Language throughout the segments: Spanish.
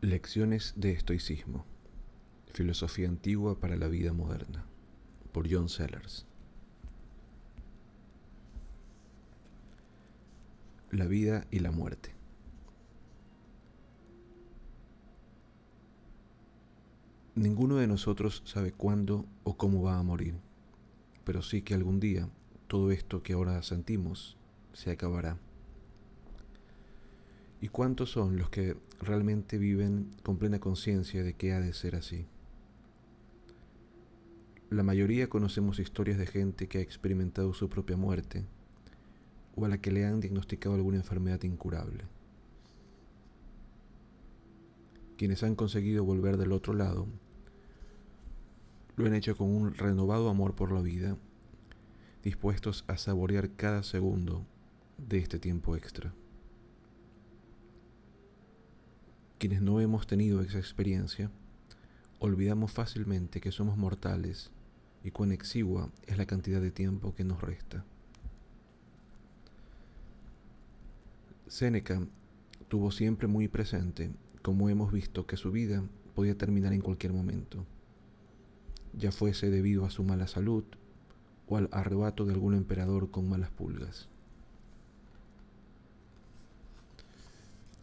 Lecciones de estoicismo. Filosofía antigua para la vida moderna. Por John Sellers. La vida y la muerte. Ninguno de nosotros sabe cuándo o cómo va a morir, pero sí que algún día todo esto que ahora sentimos se acabará. ¿Y cuántos son los que realmente viven con plena conciencia de que ha de ser así? La mayoría conocemos historias de gente que ha experimentado su propia muerte o a la que le han diagnosticado alguna enfermedad incurable. Quienes han conseguido volver del otro lado lo han hecho con un renovado amor por la vida, dispuestos a saborear cada segundo de este tiempo extra. Quienes no hemos tenido esa experiencia, olvidamos fácilmente que somos mortales y cuán exigua es la cantidad de tiempo que nos resta. Séneca tuvo siempre muy presente, como hemos visto, que su vida podía terminar en cualquier momento, ya fuese debido a su mala salud o al arrebato de algún emperador con malas pulgas.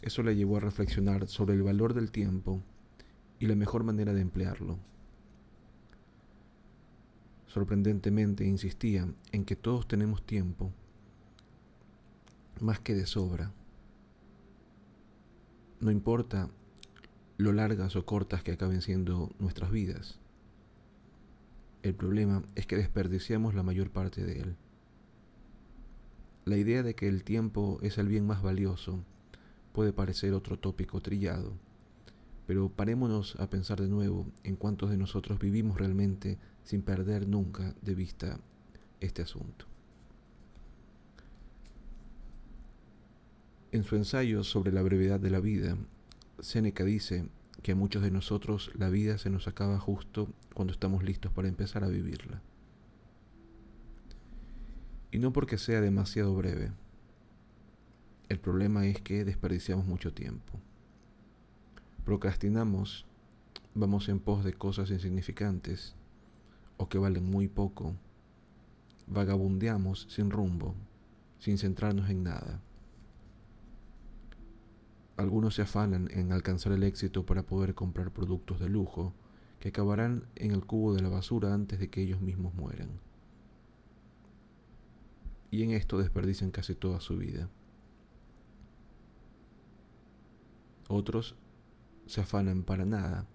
Eso le llevó a reflexionar sobre el valor del tiempo y la mejor manera de emplearlo. Sorprendentemente insistía en que todos tenemos tiempo, más que de sobra. No importa lo largas o cortas que acaben siendo nuestras vidas. El problema es que desperdiciamos la mayor parte de él. La idea de que el tiempo es el bien más valioso puede parecer otro tópico trillado, pero parémonos a pensar de nuevo en cuántos de nosotros vivimos realmente sin perder nunca de vista este asunto. En su ensayo sobre la brevedad de la vida, Séneca dice que a muchos de nosotros la vida se nos acaba justo cuando estamos listos para empezar a vivirla. Y no porque sea demasiado breve, el problema es que desperdiciamos mucho tiempo. Procrastinamos, vamos en pos de cosas insignificantes o que valen muy poco. Vagabundeamos sin rumbo, sin centrarnos en nada. Algunos se afanan en alcanzar el éxito para poder comprar productos de lujo que acabarán en el cubo de la basura antes de que ellos mismos mueran. Y en esto desperdician casi toda su vida. Otros se afanan para nada,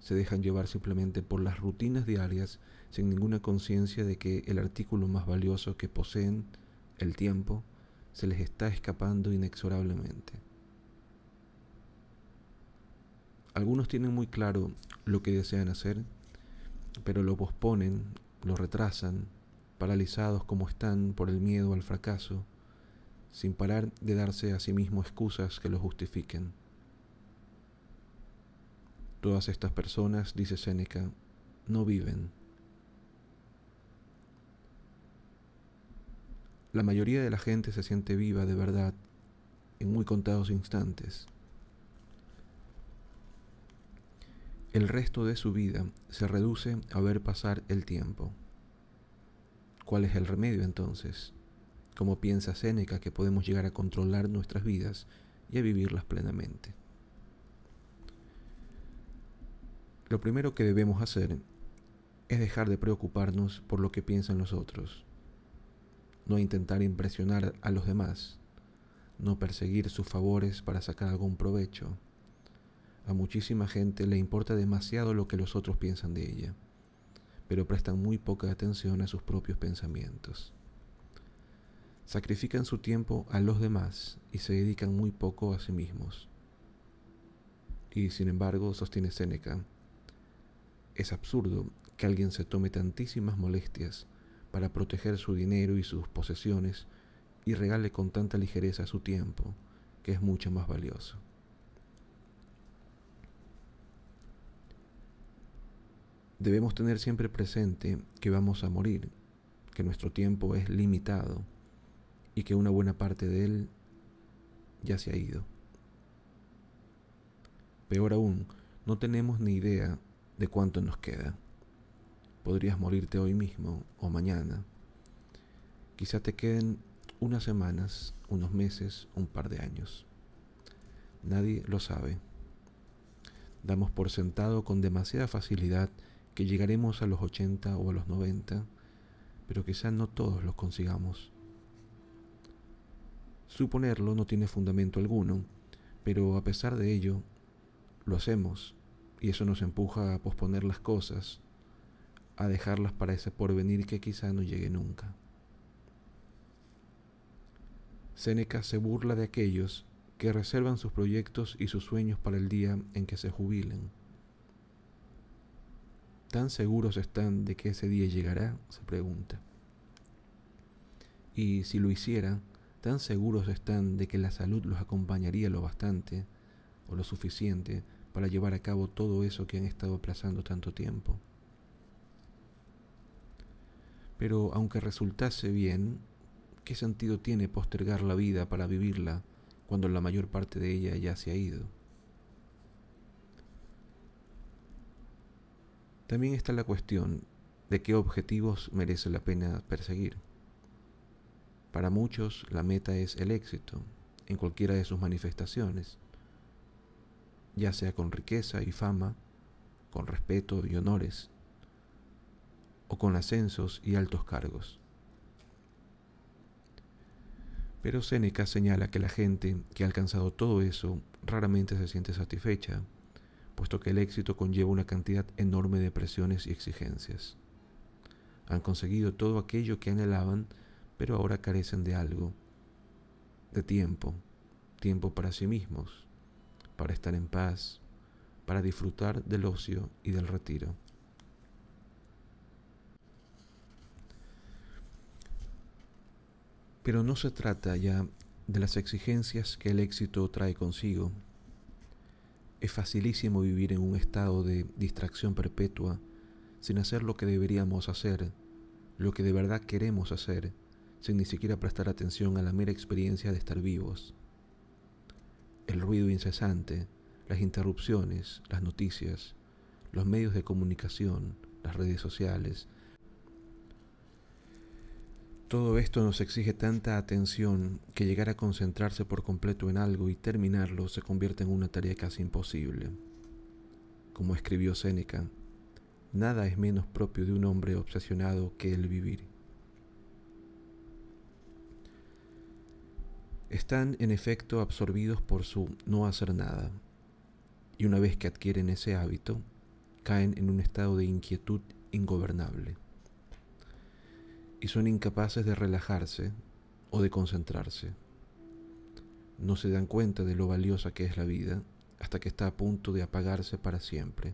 se dejan llevar simplemente por las rutinas diarias sin ninguna conciencia de que el artículo más valioso que poseen, el tiempo, se les está escapando inexorablemente. Algunos tienen muy claro lo que desean hacer, pero lo posponen, lo retrasan, paralizados como están por el miedo al fracaso, sin parar de darse a sí mismos excusas que lo justifiquen. Todas estas personas, dice Séneca, no viven. La mayoría de la gente se siente viva de verdad en muy contados instantes. El resto de su vida se reduce a ver pasar el tiempo. ¿Cuál es el remedio entonces? ¿Cómo piensa Séneca que podemos llegar a controlar nuestras vidas y a vivirlas plenamente? Lo primero que debemos hacer es dejar de preocuparnos por lo que piensan los otros, no intentar impresionar a los demás, no perseguir sus favores para sacar algún provecho. A muchísima gente le importa demasiado lo que los otros piensan de ella, pero prestan muy poca atención a sus propios pensamientos. Sacrifican su tiempo a los demás y se dedican muy poco a sí mismos. Y sin embargo, sostiene Séneca, es absurdo que alguien se tome tantísimas molestias para proteger su dinero y sus posesiones y regale con tanta ligereza su tiempo, que es mucho más valioso. Debemos tener siempre presente que vamos a morir, que nuestro tiempo es limitado y que una buena parte de él ya se ha ido. Peor aún, no tenemos ni idea de cuánto nos queda. Podrías morirte hoy mismo o mañana. Quizá te queden unas semanas, unos meses, un par de años. Nadie lo sabe. Damos por sentado con demasiada facilidad que llegaremos a los 80 o a los 90, pero quizá no todos los consigamos. Suponerlo no tiene fundamento alguno, pero a pesar de ello, lo hacemos y eso nos empuja a posponer las cosas, a dejarlas para ese porvenir que quizá no llegue nunca. Séneca se burla de aquellos que reservan sus proyectos y sus sueños para el día en que se jubilen. ¿Tan seguros están de que ese día llegará? se pregunta. Y si lo hiciera, ¿tan seguros están de que la salud los acompañaría lo bastante o lo suficiente para llevar a cabo todo eso que han estado aplazando tanto tiempo? Pero aunque resultase bien, ¿qué sentido tiene postergar la vida para vivirla cuando la mayor parte de ella ya se ha ido? También está la cuestión de qué objetivos merece la pena perseguir. Para muchos la meta es el éxito en cualquiera de sus manifestaciones, ya sea con riqueza y fama, con respeto y honores, o con ascensos y altos cargos. Pero Séneca señala que la gente que ha alcanzado todo eso raramente se siente satisfecha, puesto que el éxito conlleva una cantidad enorme de presiones y exigencias. Han conseguido todo aquello que anhelaban, pero ahora carecen de algo, de tiempo, tiempo para sí mismos, para estar en paz, para disfrutar del ocio y del retiro. Pero no se trata ya de las exigencias que el éxito trae consigo. Es facilísimo vivir en un estado de distracción perpetua sin hacer lo que deberíamos hacer, lo que de verdad queremos hacer, sin ni siquiera prestar atención a la mera experiencia de estar vivos. El ruido incesante, las interrupciones, las noticias, los medios de comunicación, las redes sociales, todo esto nos exige tanta atención que llegar a concentrarse por completo en algo y terminarlo se convierte en una tarea casi imposible. Como escribió Séneca, nada es menos propio de un hombre obsesionado que el vivir. Están en efecto absorbidos por su no hacer nada, y una vez que adquieren ese hábito, caen en un estado de inquietud ingobernable y son incapaces de relajarse o de concentrarse. No se dan cuenta de lo valiosa que es la vida hasta que está a punto de apagarse para siempre.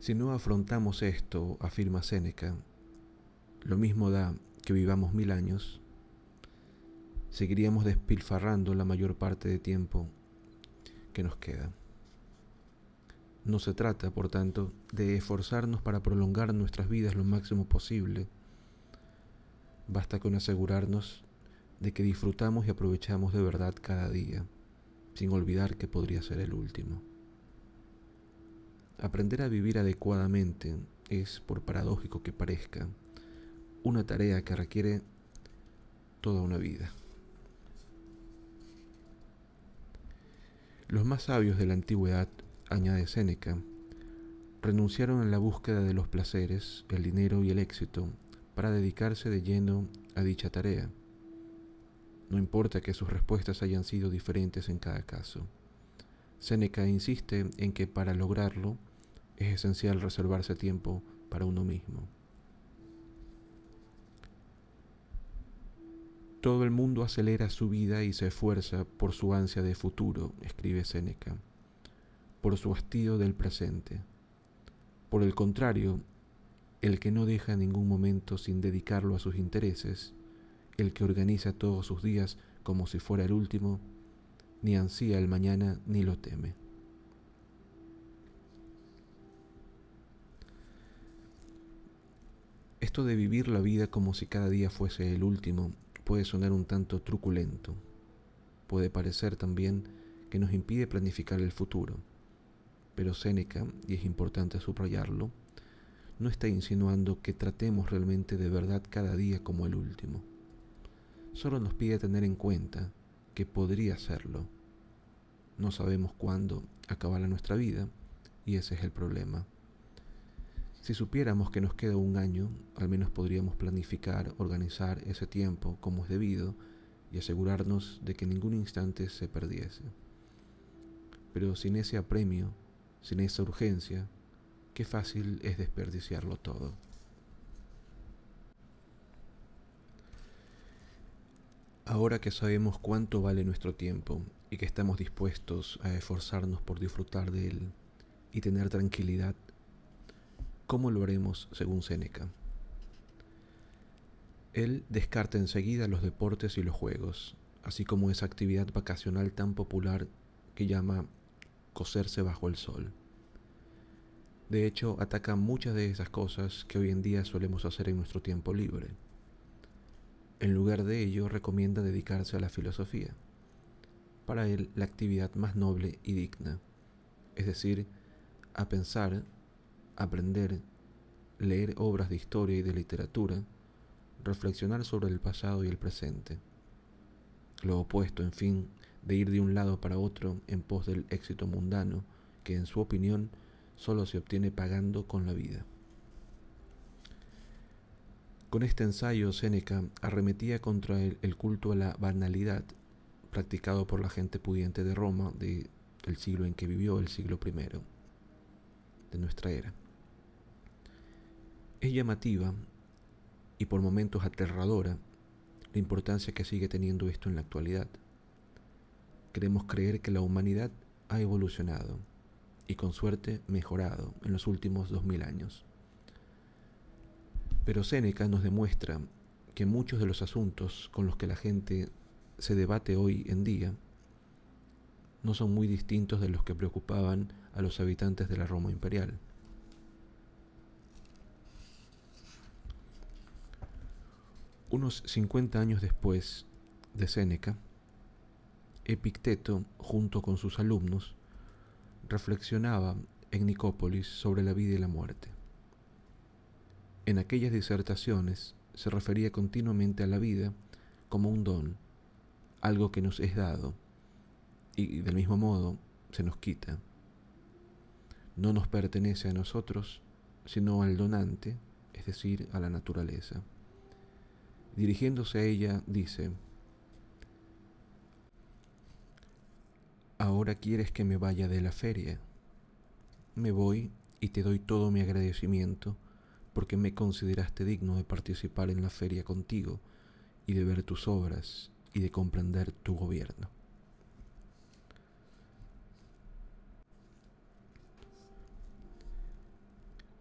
Si no afrontamos esto, afirma Séneca, lo mismo da que vivamos mil años, seguiríamos despilfarrando la mayor parte de tiempo que nos queda. No se trata, por tanto, de esforzarnos para prolongar nuestras vidas lo máximo posible. Basta con asegurarnos de que disfrutamos y aprovechamos de verdad cada día, sin olvidar que podría ser el último. Aprender a vivir adecuadamente es, por paradójico que parezca, una tarea que requiere toda una vida. Los más sabios de la antigüedad añade Séneca, renunciaron a la búsqueda de los placeres, el dinero y el éxito para dedicarse de lleno a dicha tarea. No importa que sus respuestas hayan sido diferentes en cada caso. Séneca insiste en que para lograrlo es esencial reservarse tiempo para uno mismo. Todo el mundo acelera su vida y se esfuerza por su ansia de futuro, escribe Séneca por su hastío del presente. Por el contrario, el que no deja ningún momento sin dedicarlo a sus intereses, el que organiza todos sus días como si fuera el último, ni ansía el mañana ni lo teme. Esto de vivir la vida como si cada día fuese el último puede sonar un tanto truculento. Puede parecer también que nos impide planificar el futuro pero Séneca, y es importante subrayarlo, no está insinuando que tratemos realmente de verdad cada día como el último. Solo nos pide tener en cuenta que podría serlo. No sabemos cuándo acabará nuestra vida y ese es el problema. Si supiéramos que nos queda un año, al menos podríamos planificar, organizar ese tiempo como es debido y asegurarnos de que ningún instante se perdiese. Pero sin ese apremio, sin esa urgencia, qué fácil es desperdiciarlo todo. Ahora que sabemos cuánto vale nuestro tiempo y que estamos dispuestos a esforzarnos por disfrutar de él y tener tranquilidad, ¿cómo lo haremos según Séneca? Él descarta enseguida los deportes y los juegos, así como esa actividad vacacional tan popular que llama coserse bajo el sol. De hecho, ataca muchas de esas cosas que hoy en día solemos hacer en nuestro tiempo libre. En lugar de ello, recomienda dedicarse a la filosofía. Para él, la actividad más noble y digna, es decir, a pensar, aprender, leer obras de historia y de literatura, reflexionar sobre el pasado y el presente. Lo opuesto, en fin, de ir de un lado para otro en pos del éxito mundano, que en su opinión solo se obtiene pagando con la vida. Con este ensayo, Séneca arremetía contra el, culto a la banalidad practicado por la gente pudiente de Roma del siglo en que vivió, el siglo I de nuestra era. Es llamativa y por momentos aterradora la importancia que sigue teniendo esto en la actualidad. Queremos creer que la humanidad ha evolucionado y con suerte mejorado en los últimos dos mil años. Pero Séneca nos demuestra que muchos de los asuntos con los que la gente se debate hoy en día no son muy distintos de los que preocupaban a los habitantes de la Roma imperial. Unos 50 años después de Séneca, Epicteto, junto con sus alumnos, reflexionaba en Nicópolis sobre la vida y la muerte. En aquellas disertaciones se refería continuamente a la vida como un don, algo que nos es dado, y del mismo modo se nos quita. No nos pertenece a nosotros, sino al donante, es decir, a la naturaleza. Dirigiéndose a ella, dice, Ahora quieres que me vaya de la feria. Me voy y te doy todo mi agradecimiento porque me consideraste digno de participar en la feria contigo y de ver tus obras y de comprender tu gobierno.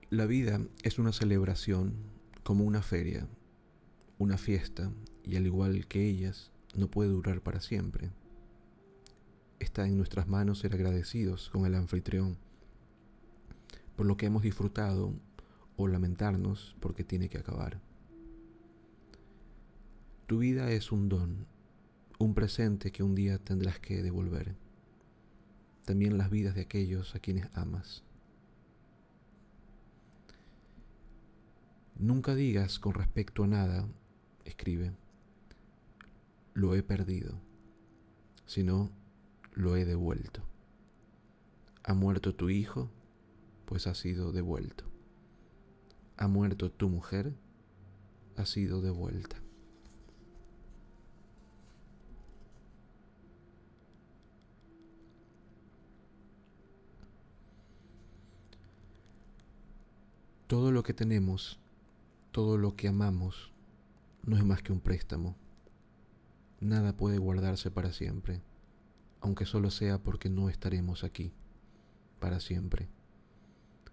La vida es una celebración como una feria, una fiesta, y al igual que ellas, no puede durar para siempre está en nuestras manos ser agradecidos con el anfitrión por lo que hemos disfrutado o lamentarnos porque tiene que acabar. Tu vida es un don, un presente que un día tendrás que devolver. También las vidas de aquellos a quienes amas. Nunca digas con respecto a nada, escribe, lo he perdido, sino lo he devuelto. Ha muerto tu hijo, pues ha sido devuelto. Ha muerto tu mujer, ha sido devuelta. Todo lo que tenemos, todo lo que amamos, no es más que un préstamo. Nada puede guardarse para siempre aunque solo sea porque no estaremos aquí para siempre.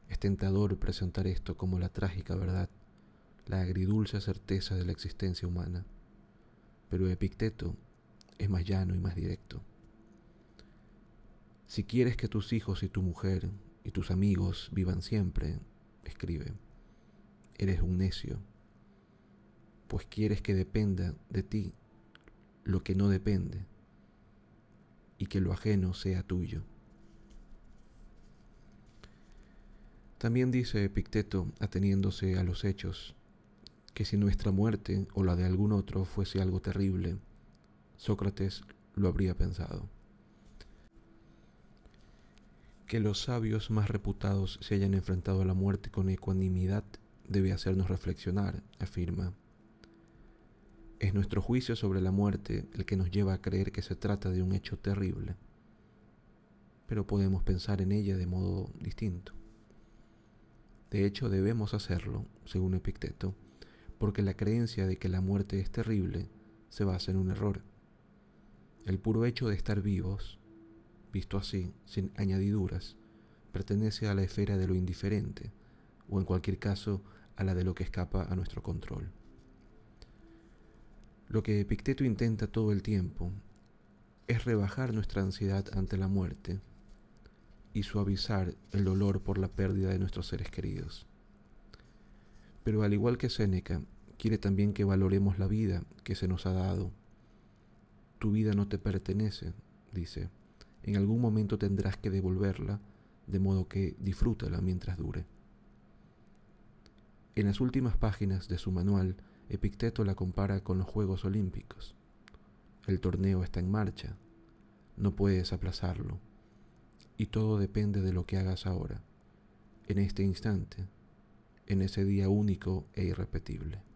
Es tentador presentar esto como la trágica verdad, la agridulce certeza de la existencia humana, pero Epicteto es más llano y más directo. Si quieres que tus hijos y tu mujer y tus amigos vivan siempre, escribe, eres un necio pues quieres que dependa de ti lo que no depende y que lo ajeno sea tuyo. También dice Epicteto, ateniéndose a los hechos, que si nuestra muerte o la de algún otro fuese algo terrible, Sócrates lo habría pensado. Que los sabios más reputados se hayan enfrentado a la muerte con ecuanimidad debe hacernos reflexionar, afirma. Es nuestro juicio sobre la muerte el que nos lleva a creer que se trata de un hecho terrible, pero podemos pensar en ella de modo distinto. De hecho, debemos hacerlo, según Epicteto, porque la creencia de que la muerte es terrible se basa en un error. El puro hecho de estar vivos, visto así, sin añadiduras, pertenece a la esfera de lo indiferente, o en cualquier caso a la de lo que escapa a nuestro control. Lo que Epicteto intenta todo el tiempo es rebajar nuestra ansiedad ante la muerte y suavizar el dolor por la pérdida de nuestros seres queridos. Pero al igual que Séneca, quiere también que valoremos la vida que se nos ha dado. Tu vida no te pertenece, dice. En algún momento tendrás que devolverla, de modo que disfrútala mientras dure. En las últimas páginas de su manual, Epicteto la compara con los Juegos Olímpicos. El torneo está en marcha, no puedes aplazarlo y todo depende de lo que hagas ahora, en este instante, en ese día único e irrepetible.